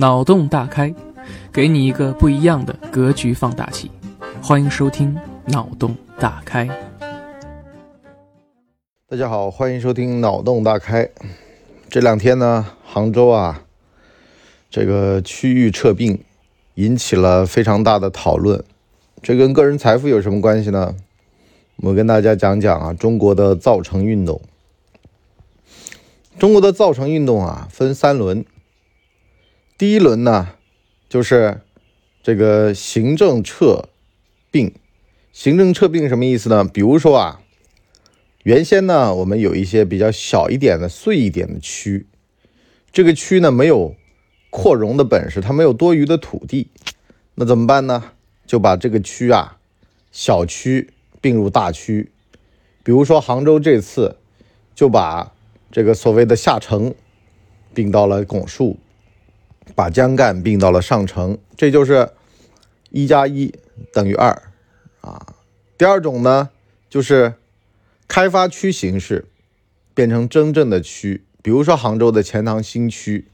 脑洞大开，给你一个不一样的格局放大器。欢迎收听《脑洞大开》。大家好，欢迎收听《脑洞大开》。这两天呢，杭州啊，这个区域撤并引起了非常大的讨论。这跟个人财富有什么关系呢？我跟大家讲讲啊，中国的造城运动。中国的造城运动啊，分三轮。第一轮呢，就是这个行政撤并。行政撤并什么意思呢？比如说啊，原先呢，我们有一些比较小一点的、碎一点的区，这个区呢没有扩容的本事，它没有多余的土地，那怎么办呢？就把这个区啊，小区并入大区。比如说杭州这次就把这个所谓的下城并到了拱墅。把江干并到了上城，这就是一加一等于二啊。第二种呢，就是开发区形式变成真正的区，比如说杭州的钱塘新区，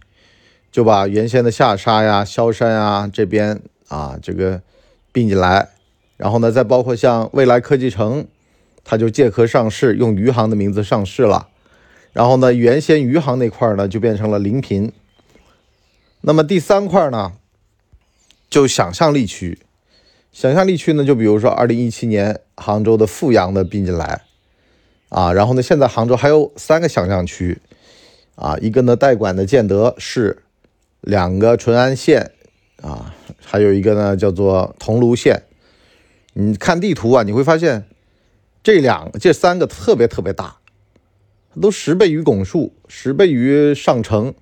就把原先的下沙呀、萧山啊这边啊这个并进来，然后呢，再包括像未来科技城，它就借壳上市，用余杭的名字上市了，然后呢，原先余杭那块呢就变成了临平。那么第三块呢，就想象力区。想象力区呢，就比如说二零一七年杭州的富阳的并进来，啊，然后呢，现在杭州还有三个想象区，啊，一个呢代管的建德市，两个淳安县，啊，还有一个呢叫做桐庐县。你看地图啊，你会发现这两这三个特别特别大，都十倍于拱墅，十倍于上城。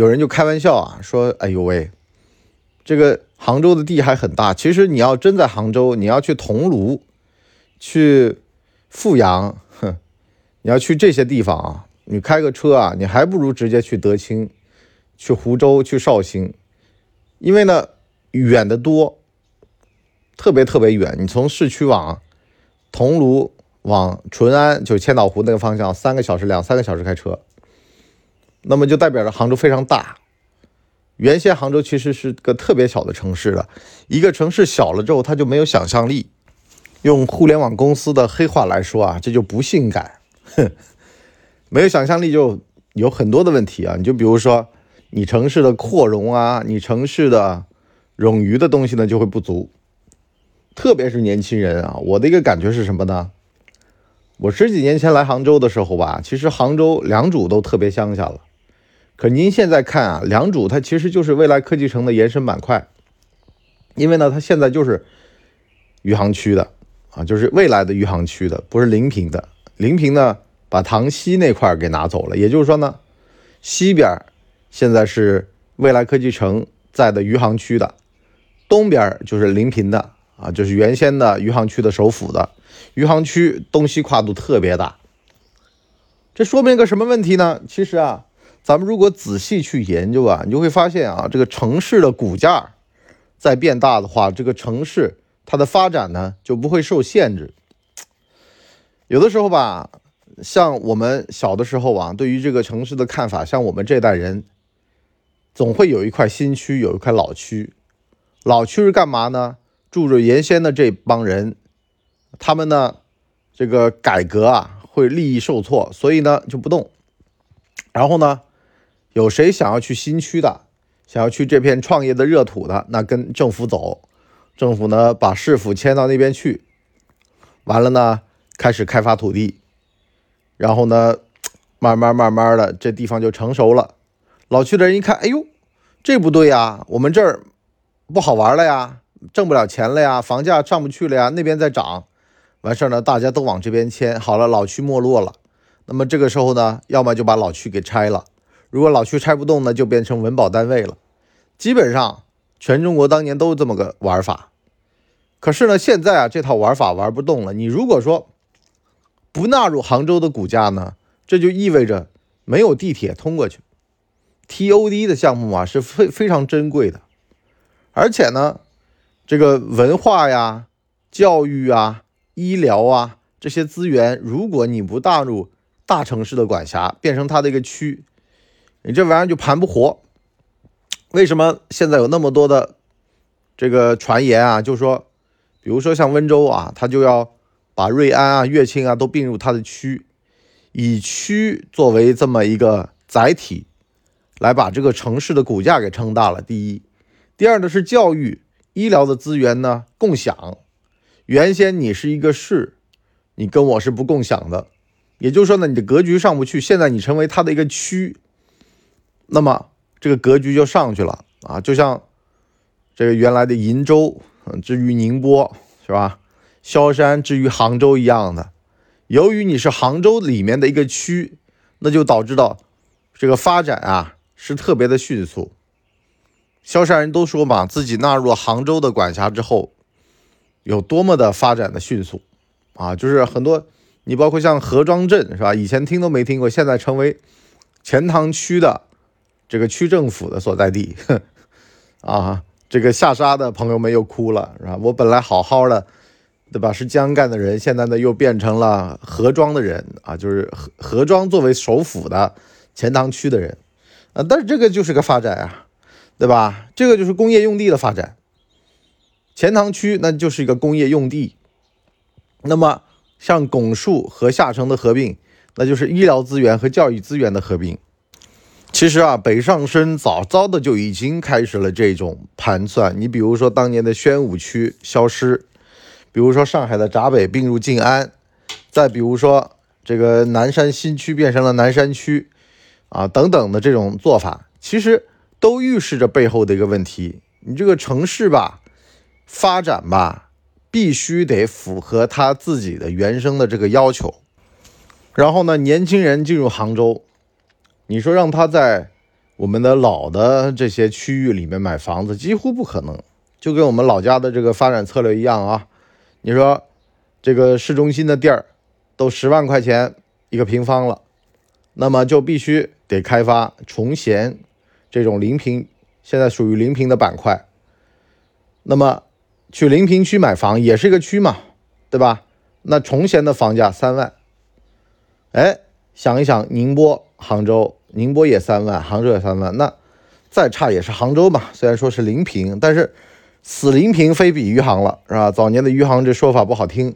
有人就开玩笑啊，说：“哎呦喂，这个杭州的地还很大。其实你要真在杭州，你要去桐庐、去富阳，哼，你要去这些地方啊，你开个车啊，你还不如直接去德清、去湖州、去绍兴，因为呢远得多，特别特别远。你从市区往桐庐、往淳安，就千岛湖那个方向，三个小时、两三个小时开车。”那么就代表着杭州非常大。原先杭州其实是个特别小的城市了，一个城市小了之后，它就没有想象力。用互联网公司的黑话来说啊，这就不性感。哼，没有想象力就有很多的问题啊。你就比如说，你城市的扩容啊，你城市的冗余的东西呢就会不足。特别是年轻人啊，我的一个感觉是什么呢？我十几年前来杭州的时候吧，其实杭州良渚都特别乡下了。可您现在看啊，良渚它其实就是未来科技城的延伸板块，因为呢，它现在就是余杭区的啊，就是未来的余杭区的，不是临平的。临平呢，把塘西那块给拿走了，也就是说呢，西边现在是未来科技城在的余杭区的，东边就是临平的啊，就是原先的余杭区的首府的。余杭区东西跨度特别大，这说明个什么问题呢？其实啊。咱们如果仔细去研究啊，你就会发现啊，这个城市的骨架在变大的话，这个城市它的发展呢就不会受限制。有的时候吧，像我们小的时候啊，对于这个城市的看法，像我们这代人，总会有一块新区，有一块老区。老区是干嘛呢？住着原先的这帮人，他们呢，这个改革啊会利益受挫，所以呢就不动。然后呢？有谁想要去新区的，想要去这片创业的热土的，那跟政府走，政府呢把市府迁到那边去，完了呢开始开发土地，然后呢慢慢慢慢的这地方就成熟了。老区的人一看，哎呦，这不对呀，我们这儿不好玩了呀，挣不了钱了呀，房价上不去了呀，那边在涨，完事儿呢大家都往这边迁，好了，老区没落了。那么这个时候呢，要么就把老区给拆了。如果老区拆不动呢，就变成文保单位了。基本上全中国当年都这么个玩法。可是呢，现在啊，这套玩法玩不动了。你如果说不纳入杭州的股价呢，这就意味着没有地铁通过去。TOD 的项目啊是非非常珍贵的，而且呢，这个文化呀、教育啊、医疗啊这些资源，如果你不纳入大城市的管辖，变成它的一个区。你这玩意儿就盘不活，为什么现在有那么多的这个传言啊？就说，比如说像温州啊，他就要把瑞安啊、乐清啊都并入他的区，以区作为这么一个载体，来把这个城市的骨架给撑大了。第一，第二呢是教育、医疗的资源呢共享。原先你是一个市，你跟我是不共享的，也就是说呢，你的格局上不去。现在你成为它的一个区，那么。这个格局就上去了啊，就像这个原来的鄞州至于宁波是吧？萧山至于杭州一样的。由于你是杭州里面的一个区，那就导致到这个发展啊是特别的迅速。萧山人都说嘛，自己纳入了杭州的管辖之后，有多么的发展的迅速啊！就是很多你包括像河庄镇是吧？以前听都没听过，现在成为钱塘区的。这个区政府的所在地，啊，这个下沙的朋友们又哭了，是吧？我本来好好的，对吧？是江干的人，现在呢又变成了河庄的人啊，就是河河庄作为首府的钱塘区的人，啊，但是这个就是个发展啊，对吧？这个就是工业用地的发展，钱塘区那就是一个工业用地，那么像拱墅和下城的合并，那就是医疗资源和教育资源的合并。其实啊，北上深早早的就已经开始了这种盘算。你比如说当年的宣武区消失，比如说上海的闸北并入静安，再比如说这个南山新区变成了南山区，啊等等的这种做法，其实都预示着背后的一个问题：你这个城市吧，发展吧，必须得符合他自己的原生的这个要求。然后呢，年轻人进入杭州。你说让他在我们的老的这些区域里面买房子，几乎不可能。就跟我们老家的这个发展策略一样啊。你说这个市中心的地儿都十万块钱一个平方了，那么就必须得开发崇贤这种临平，现在属于临平的板块。那么去临平区买房也是一个区嘛，对吧？那崇贤的房价三万，哎，想一想宁波、杭州。宁波也三万，杭州也三万，那再差也是杭州嘛。虽然说是临平，但是死临平非比余杭了，是吧？早年的余杭这说法不好听，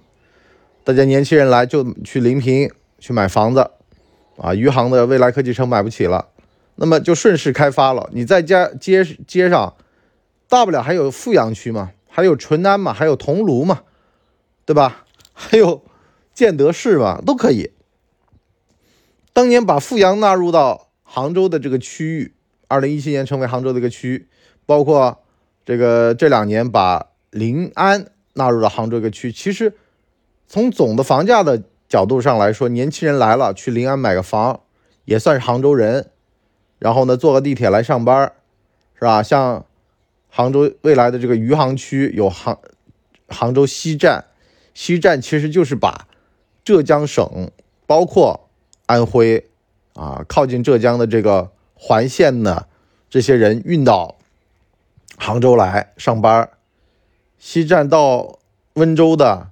大家年轻人来就去临平去买房子，啊，余杭的未来科技城买不起了，那么就顺势开发了。你在家街街上，大不了还有富阳区嘛，还有淳安嘛，还有桐庐嘛，对吧？还有建德市嘛，都可以。当年把富阳纳入到杭州的这个区域，二零一七年成为杭州的一个区，包括这个这两年把临安纳入了杭州一个区。其实从总的房价的角度上来说，年轻人来了去临安买个房，也算是杭州人。然后呢，坐个地铁来上班，是吧？像杭州未来的这个余杭区有杭杭州西站，西站其实就是把浙江省包括。安徽啊，靠近浙江的这个环线呢这些人运到杭州来上班，西站到温州的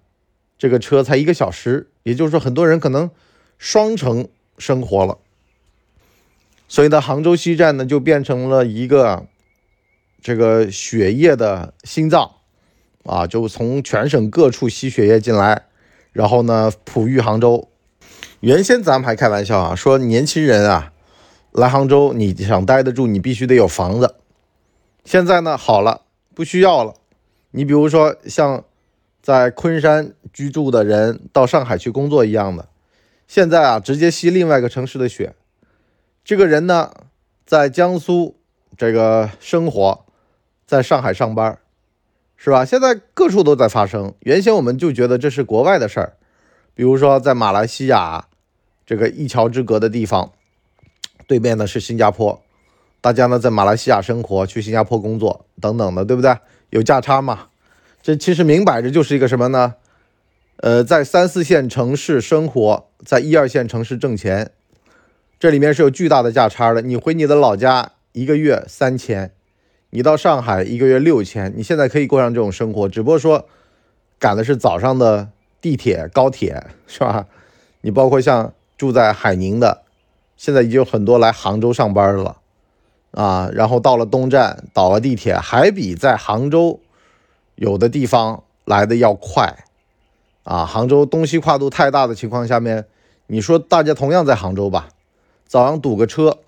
这个车才一个小时，也就是说，很多人可能双城生活了。所以呢，杭州西站呢就变成了一个这个血液的心脏啊，就从全省各处吸血液进来，然后呢哺育杭州。原先咱们还开玩笑啊，说年轻人啊来杭州，你想待得住，你必须得有房子。现在呢，好了，不需要了。你比如说像在昆山居住的人到上海去工作一样的，现在啊直接吸另外一个城市的血。这个人呢在江苏这个生活，在上海上班，是吧？现在各处都在发生。原先我们就觉得这是国外的事儿，比如说在马来西亚。这个一桥之隔的地方，对面呢是新加坡，大家呢在马来西亚生活，去新加坡工作等等的，对不对？有价差嘛？这其实明摆着就是一个什么呢？呃，在三四线城市生活，在一二线城市挣钱，这里面是有巨大的价差的。你回你的老家一个月三千，你到上海一个月六千，你现在可以过上这种生活，只不过说赶的是早上的地铁、高铁，是吧？你包括像。住在海宁的，现在已经有很多来杭州上班的了。啊，然后到了东站倒了地铁，还比在杭州有的地方来的要快啊。杭州东西跨度太大的情况下面，你说大家同样在杭州吧，早上堵个车，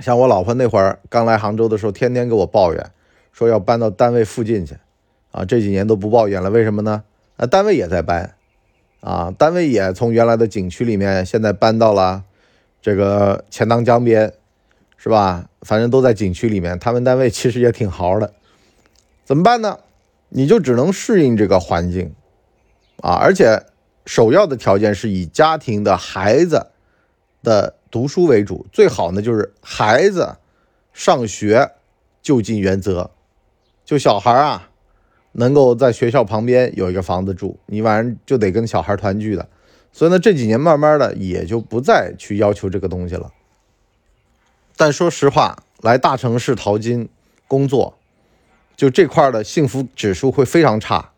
像我老婆那会儿刚来杭州的时候，天天给我抱怨，说要搬到单位附近去啊。这几年都不抱怨了，为什么呢？啊，单位也在搬啊，单位也从原来的景区里面现在搬到了这个钱塘江边。是吧？反正都在景区里面，他们单位其实也挺豪的，怎么办呢？你就只能适应这个环境啊！而且首要的条件是以家庭的孩子的读书为主，最好呢就是孩子上学就近原则，就小孩啊能够在学校旁边有一个房子住，你晚上就得跟小孩团聚的。所以呢，这几年慢慢的也就不再去要求这个东西了。但说实话，来大城市淘金工作，就这块的幸福指数会非常差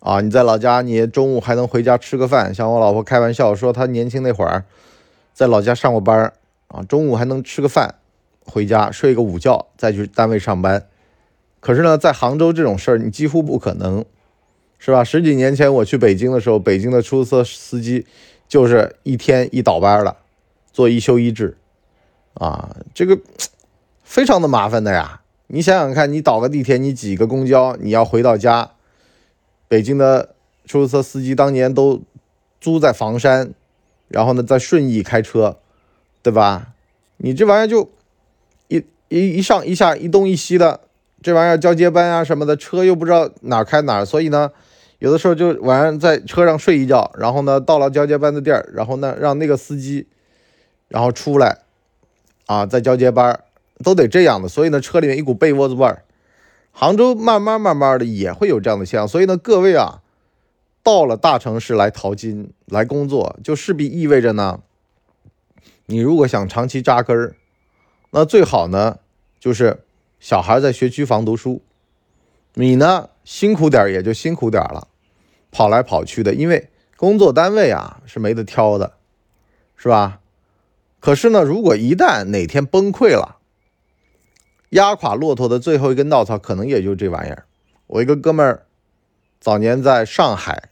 啊！你在老家，你中午还能回家吃个饭。像我老婆开玩笑说，她年轻那会儿在老家上过班啊，中午还能吃个饭，回家睡个午觉，再去单位上班。可是呢，在杭州这种事儿，你几乎不可能，是吧？十几年前我去北京的时候，北京的出租车司机就是一天一倒班了，做一休一制。啊，这个非常的麻烦的呀！你想想看，你倒个地铁，你挤个公交，你要回到家。北京的出租车司机当年都租在房山，然后呢在顺义开车，对吧？你这玩意儿就一一一上一下一东一西的，这玩意儿交接班啊什么的，车又不知道哪开哪，所以呢，有的时候就晚上在车上睡一觉，然后呢到了交接班的地儿，然后呢让那个司机然后出来。啊，在交接班都得这样的，所以呢，车里面一股被窝子味儿。杭州慢慢慢慢的也会有这样的现象，所以呢，各位啊，到了大城市来淘金来工作，就势必意味着呢，你如果想长期扎根儿，那最好呢就是小孩在学区房读书，你呢辛苦点也就辛苦点了，跑来跑去的，因为工作单位啊是没得挑的，是吧？可是呢，如果一旦哪天崩溃了，压垮骆驼的最后一根稻草，可能也就这玩意儿。我一个哥们儿，早年在上海，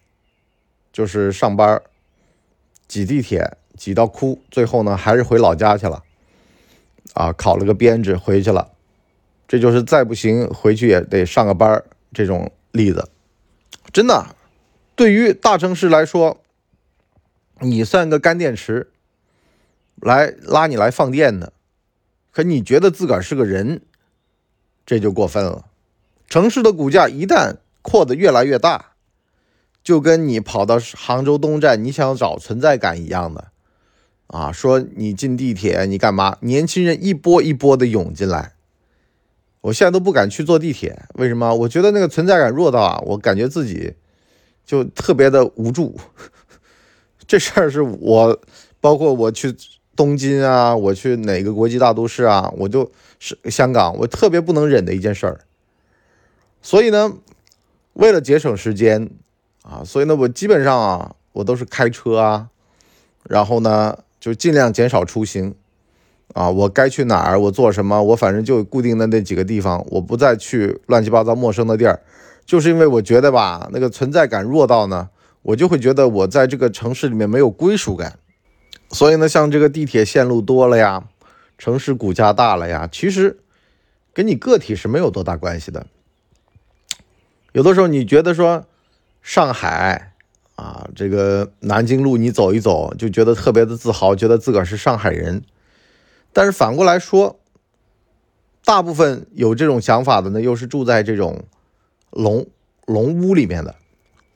就是上班，挤地铁挤到哭，最后呢还是回老家去了，啊，考了个编制回去了。这就是再不行回去也得上个班这种例子。真的，对于大城市来说，你算个干电池。来拉你来放电的，可你觉得自个儿是个人，这就过分了。城市的骨架一旦扩得越来越大，就跟你跑到杭州东站，你想找存在感一样的啊。说你进地铁，你干嘛？年轻人一波一波的涌进来，我现在都不敢去坐地铁。为什么？我觉得那个存在感弱到啊，我感觉自己就特别的无助。这事儿是我，包括我去。东京啊，我去哪个国际大都市啊？我就是香港，我特别不能忍的一件事儿。所以呢，为了节省时间啊，所以呢，我基本上啊，我都是开车啊，然后呢，就尽量减少出行啊。我该去哪儿，我做什么，我反正就固定的那几个地方，我不再去乱七八糟陌生的地儿。就是因为我觉得吧，那个存在感弱到呢，我就会觉得我在这个城市里面没有归属感。所以呢，像这个地铁线路多了呀，城市骨架大了呀，其实跟你个体是没有多大关系的。有的时候你觉得说上海啊，这个南京路你走一走，就觉得特别的自豪，觉得自个儿是上海人。但是反过来说，大部分有这种想法的呢，又是住在这种龙龙屋里面的，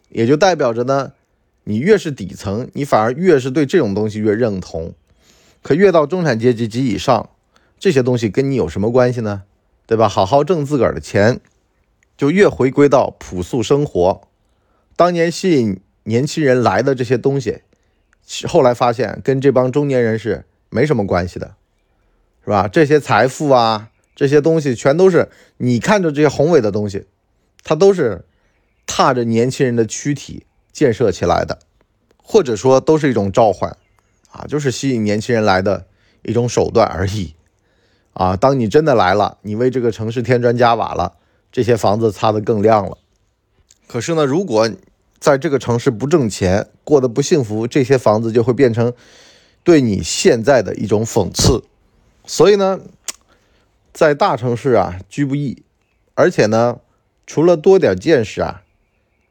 也就代表着呢。你越是底层，你反而越是对这种东西越认同。可越到中产阶级及以上，这些东西跟你有什么关系呢？对吧？好好挣自个儿的钱，就越回归到朴素生活。当年吸引年轻人来的这些东西，后来发现跟这帮中年人是没什么关系的，是吧？这些财富啊，这些东西全都是你看着这些宏伟的东西，它都是踏着年轻人的躯体。建设起来的，或者说都是一种召唤，啊，就是吸引年轻人来的一种手段而已，啊，当你真的来了，你为这个城市添砖加瓦了，这些房子擦得更亮了。可是呢，如果在这个城市不挣钱，过得不幸福，这些房子就会变成对你现在的一种讽刺。所以呢，在大城市啊居不易，而且呢，除了多点见识啊，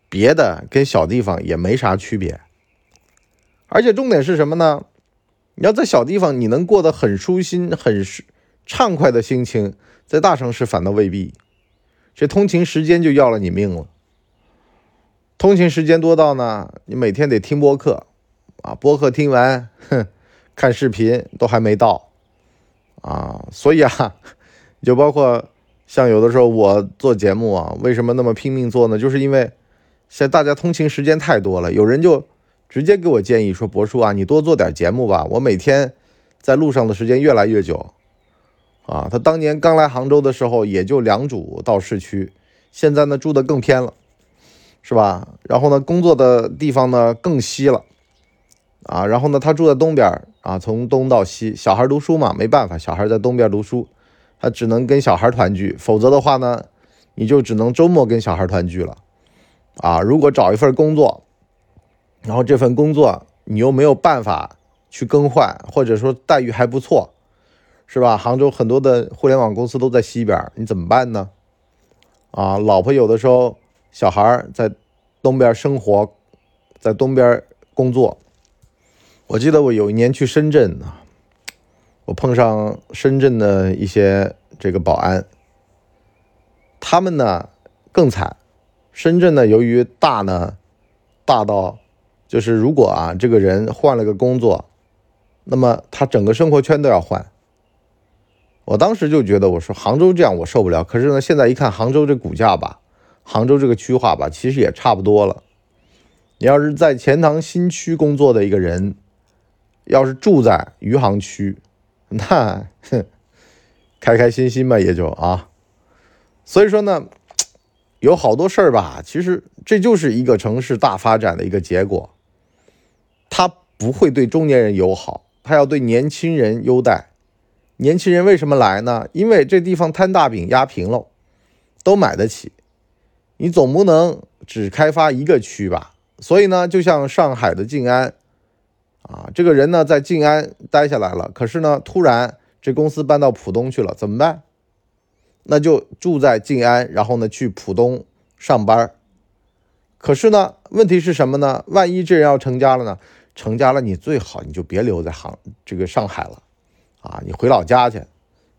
别的跟小地方也没啥区别。而且重点是什么呢？你要在小地方，你能过得很舒心、很畅快的心情，在大城市反倒未必。这通勤时间就要了你命了。通勤时间多到呢，你每天得听播客，啊，播客听完，哼，看视频都还没到，啊，所以啊，就包括像有的时候我做节目啊，为什么那么拼命做呢？就是因为现在大家通勤时间太多了，有人就。直接给我建议说：“博叔啊，你多做点节目吧。我每天在路上的时间越来越久，啊，他当年刚来杭州的时候也就两组到市区，现在呢住的更偏了，是吧？然后呢工作的地方呢更西了，啊，然后呢他住在东边啊，从东到西，小孩读书嘛，没办法，小孩在东边读书，他只能跟小孩团聚，否则的话呢，你就只能周末跟小孩团聚了，啊，如果找一份工作。”然后这份工作你又没有办法去更换，或者说待遇还不错，是吧？杭州很多的互联网公司都在西边，你怎么办呢？啊，老婆有的时候小孩在东边生活，在东边工作。我记得我有一年去深圳啊，我碰上深圳的一些这个保安，他们呢更惨。深圳呢，由于大呢，大到。就是如果啊，这个人换了个工作，那么他整个生活圈都要换。我当时就觉得，我说杭州这样我受不了。可是呢，现在一看杭州这股价吧，杭州这个区划吧，其实也差不多了。你要是在钱塘新区工作的一个人，要是住在余杭区，那哼，开开心心吧也就啊。所以说呢，有好多事儿吧，其实这就是一个城市大发展的一个结果。他不会对中年人友好，他要对年轻人优待。年轻人为什么来呢？因为这地方摊大饼压平了，都买得起。你总不能只开发一个区吧？所以呢，就像上海的静安，啊，这个人呢在静安待下来了，可是呢，突然这公司搬到浦东去了，怎么办？那就住在静安，然后呢去浦东上班。可是呢，问题是什么呢？万一这人要成家了呢？成家了，你最好你就别留在杭这个上海了，啊，你回老家去。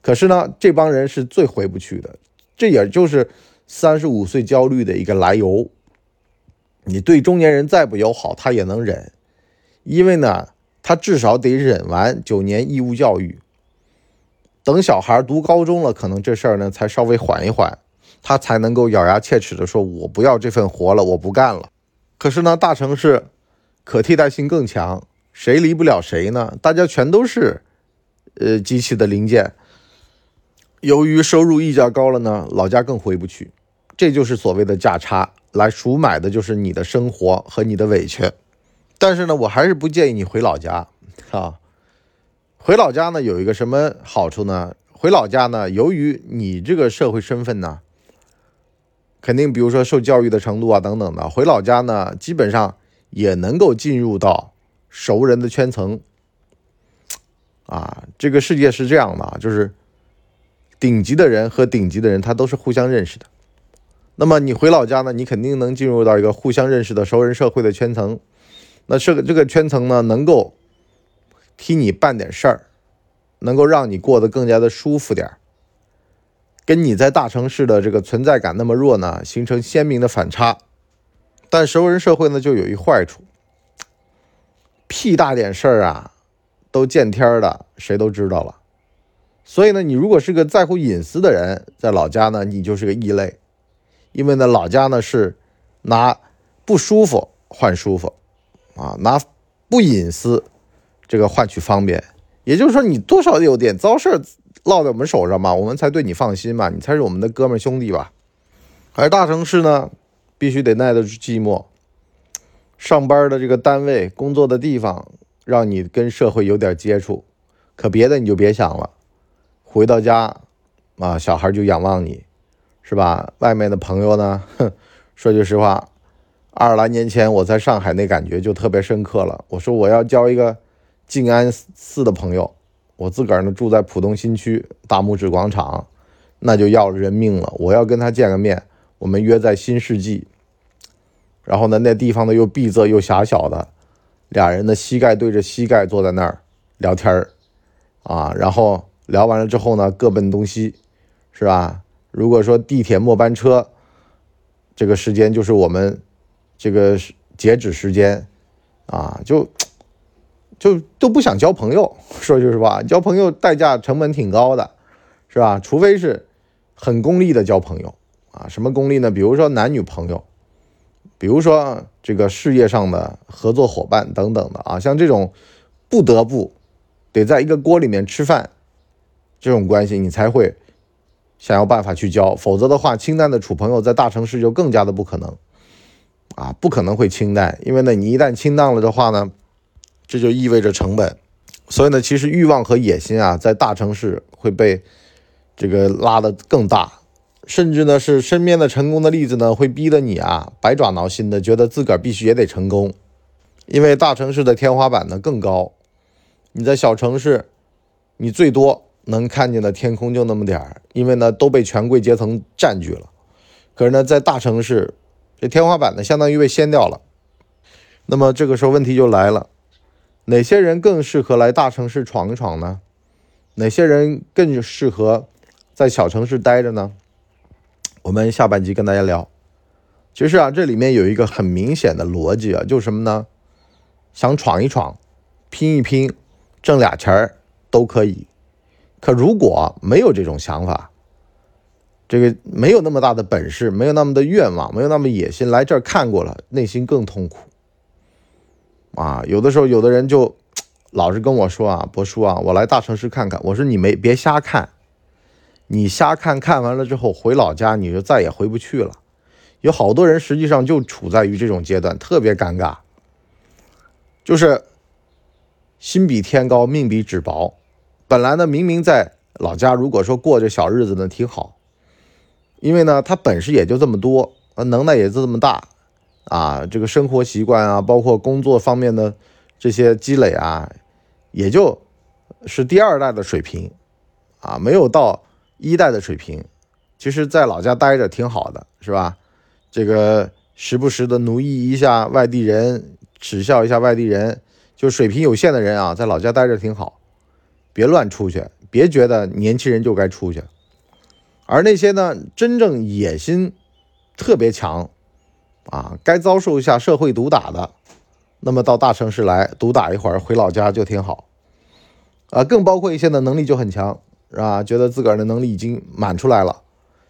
可是呢，这帮人是最回不去的，这也就是三十五岁焦虑的一个来由。你对中年人再不友好，他也能忍，因为呢，他至少得忍完九年义务教育，等小孩读高中了，可能这事儿呢才稍微缓一缓，他才能够咬牙切齿的说：“我不要这份活了，我不干了。”可是呢，大城市。可替代性更强，谁离不了谁呢？大家全都是，呃，机器的零件。由于收入溢价高了呢，老家更回不去，这就是所谓的价差，来赎买的就是你的生活和你的委屈。但是呢，我还是不建议你回老家啊。回老家呢，有一个什么好处呢？回老家呢，由于你这个社会身份呢，肯定比如说受教育的程度啊等等的，回老家呢，基本上。也能够进入到熟人的圈层，啊，这个世界是这样的啊，就是顶级的人和顶级的人，他都是互相认识的。那么你回老家呢，你肯定能进入到一个互相认识的熟人社会的圈层。那这个这个圈层呢，能够替你办点事儿，能够让你过得更加的舒服点儿跟你在大城市的这个存在感那么弱呢，形成鲜明的反差。但熟人社会呢，就有一坏处，屁大点事儿啊，都见天儿的，谁都知道了。所以呢，你如果是个在乎隐私的人，在老家呢，你就是个异类，因为呢，老家呢是拿不舒服换舒服，啊，拿不隐私这个换取方便。也就是说，你多少有点糟事落在我们手上嘛，我们才对你放心嘛，你才是我们的哥们兄弟吧。而大城市呢？必须得耐得住寂寞，上班的这个单位、工作的地方，让你跟社会有点接触，可别的你就别想了。回到家啊，小孩就仰望你，是吧？外面的朋友呢，哼，说句实话，二十来年前我在上海那感觉就特别深刻了。我说我要交一个静安寺的朋友，我自个儿呢住在浦东新区大拇指广场，那就要人命了。我要跟他见个面，我们约在新世纪。然后呢，那地方呢又闭塞又狭小的，俩人的膝盖对着膝盖坐在那儿聊天儿，啊，然后聊完了之后呢，各奔东西，是吧？如果说地铁末班车，这个时间就是我们这个截止时间，啊，就就都不想交朋友，说句实话，交朋友代价成本挺高的，是吧？除非是很功利的交朋友，啊，什么功利呢？比如说男女朋友。比如说这个事业上的合作伙伴等等的啊，像这种不得不得在一个锅里面吃饭这种关系，你才会想要办法去交，否则的话，清淡的处朋友在大城市就更加的不可能啊，不可能会清淡，因为呢，你一旦清淡了的话呢，这就意味着成本，所以呢，其实欲望和野心啊，在大城市会被这个拉得更大。甚至呢，是身边的成功的例子呢，会逼得你啊，百爪挠心的，觉得自个儿必须也得成功，因为大城市的天花板呢更高。你在小城市，你最多能看见的天空就那么点儿，因为呢都被权贵阶层占据了。可是呢，在大城市，这天花板呢相当于被掀掉了。那么这个时候问题就来了，哪些人更适合来大城市闯一闯呢？哪些人更适合在小城市待着呢？我们下半集跟大家聊，其实啊，这里面有一个很明显的逻辑啊，就是什么呢？想闯一闯，拼一拼，挣俩钱儿都可以。可如果没有这种想法，这个没有那么大的本事，没有那么的愿望，没有那么野心，来这儿看过了，内心更痛苦。啊，有的时候有的人就 老是跟我说啊，博叔啊，我来大城市看看。我说你没别瞎看。你瞎看看完了之后回老家，你就再也回不去了。有好多人实际上就处在于这种阶段，特别尴尬，就是心比天高，命比纸薄。本来呢，明明在老家，如果说过着小日子呢，挺好，因为呢，他本事也就这么多，啊能耐也就这么大啊，这个生活习惯啊，包括工作方面的这些积累啊，也就是第二代的水平啊，没有到。一代的水平，其实在老家待着挺好的，是吧？这个时不时的奴役一下外地人，耻笑一下外地人，就水平有限的人啊，在老家待着挺好，别乱出去，别觉得年轻人就该出去。而那些呢，真正野心特别强啊，该遭受一下社会毒打的，那么到大城市来毒打一会儿，回老家就挺好。啊，更包括一些呢，能力就很强。啊？觉得自个儿的能力已经满出来了，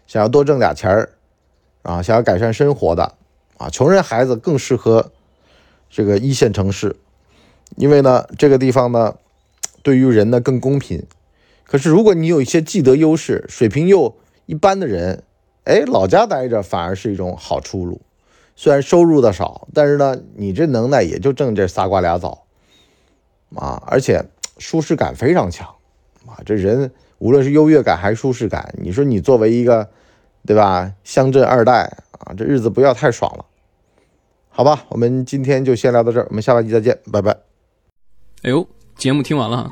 想要多挣俩钱儿，啊，想要改善生活的，啊，穷人孩子更适合这个一线城市，因为呢，这个地方呢，对于人呢更公平。可是如果你有一些既得优势、水平又一般的人，哎，老家待着反而是一种好出路。虽然收入的少，但是呢，你这能耐也就挣这仨瓜俩枣，啊，而且舒适感非常强，啊，这人。无论是优越感还是舒适感，你说你作为一个，对吧？乡镇二代啊，这日子不要太爽了，好吧？我们今天就先聊到这儿，我们下半期再见，拜拜。哎呦，节目听完了，